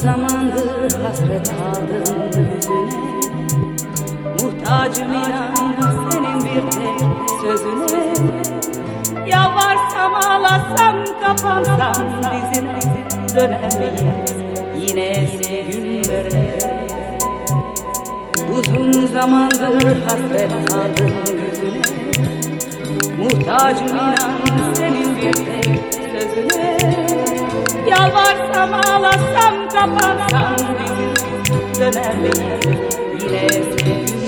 zamandır hasret kaldım yüzüne. Muhtacım inan senin bir tek sözüne. Yalvarsam ağlasam kapansam dizine Dönemeyiz yine eski günlere. Uzun zamandır hasret kaldım yüzüne. Muhtacım inan senin ağlasam kapansam dizine Döner beni yine eski